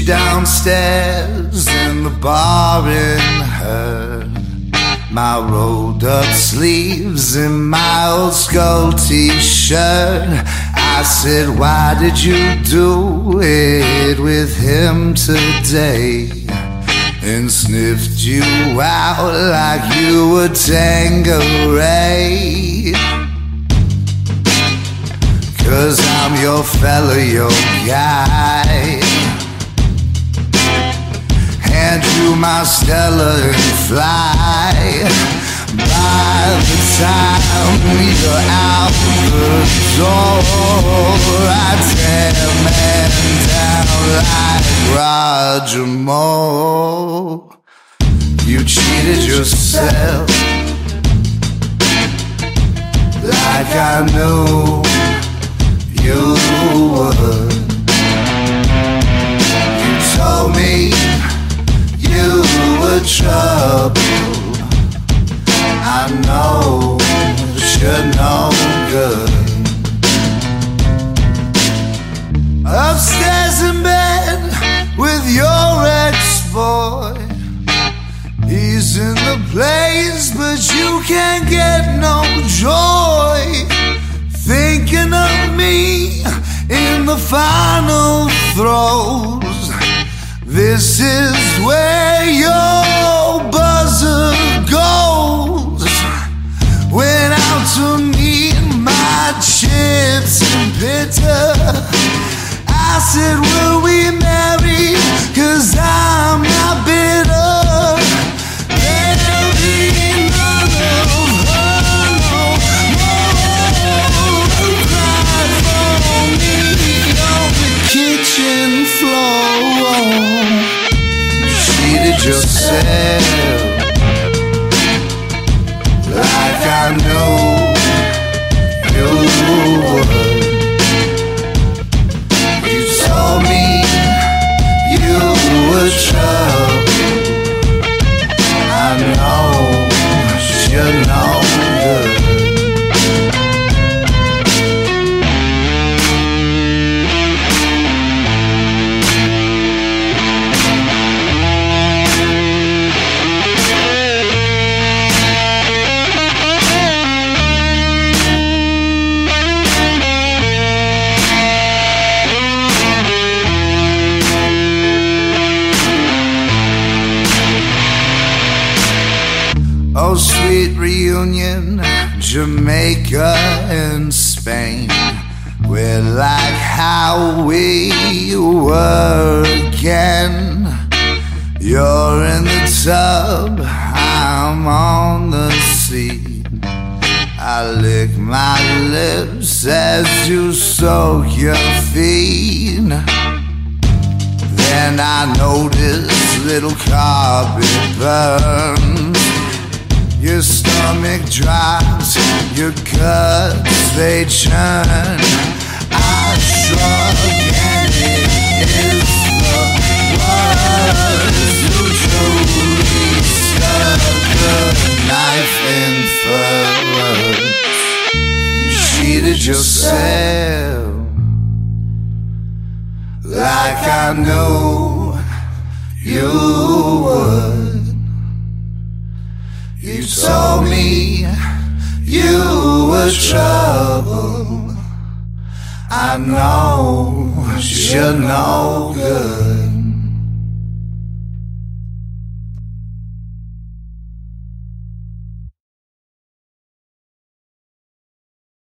downstairs in the bar in her. My rolled up sleeves and my old skull t-shirt. I said, why did you do it with him today? And sniffed you out like you were Tangeray. Cause I'm your fella, your guy. My Stella and fly. By the time you're out the door, I tear man down like Roger Moore. You cheated yourself like I knew you would. Trouble. I know you're no good. Upstairs in bed with your ex-boy. He's in the place, but you can't get no joy thinking of me in the final throes. This is where your buzzer goes. Went out to meet my chips and bitter. I said, Will we marry? Cause I'm not bitter. There'll be none of her no more. For me on the kitchen floor. Cheated yourself Oh, sweet reunion, Jamaica and Spain. We're like how we were again. You're in the tub, I'm on the seat. I lick my lips as you soak your feet. Then I notice little carpet burns. Your stomach drops, your guts they churn. I shrug and it is the words truly stuck the knife in furrows. You cheated yourself like I knew you would. You told me you were trouble. I know you're no good.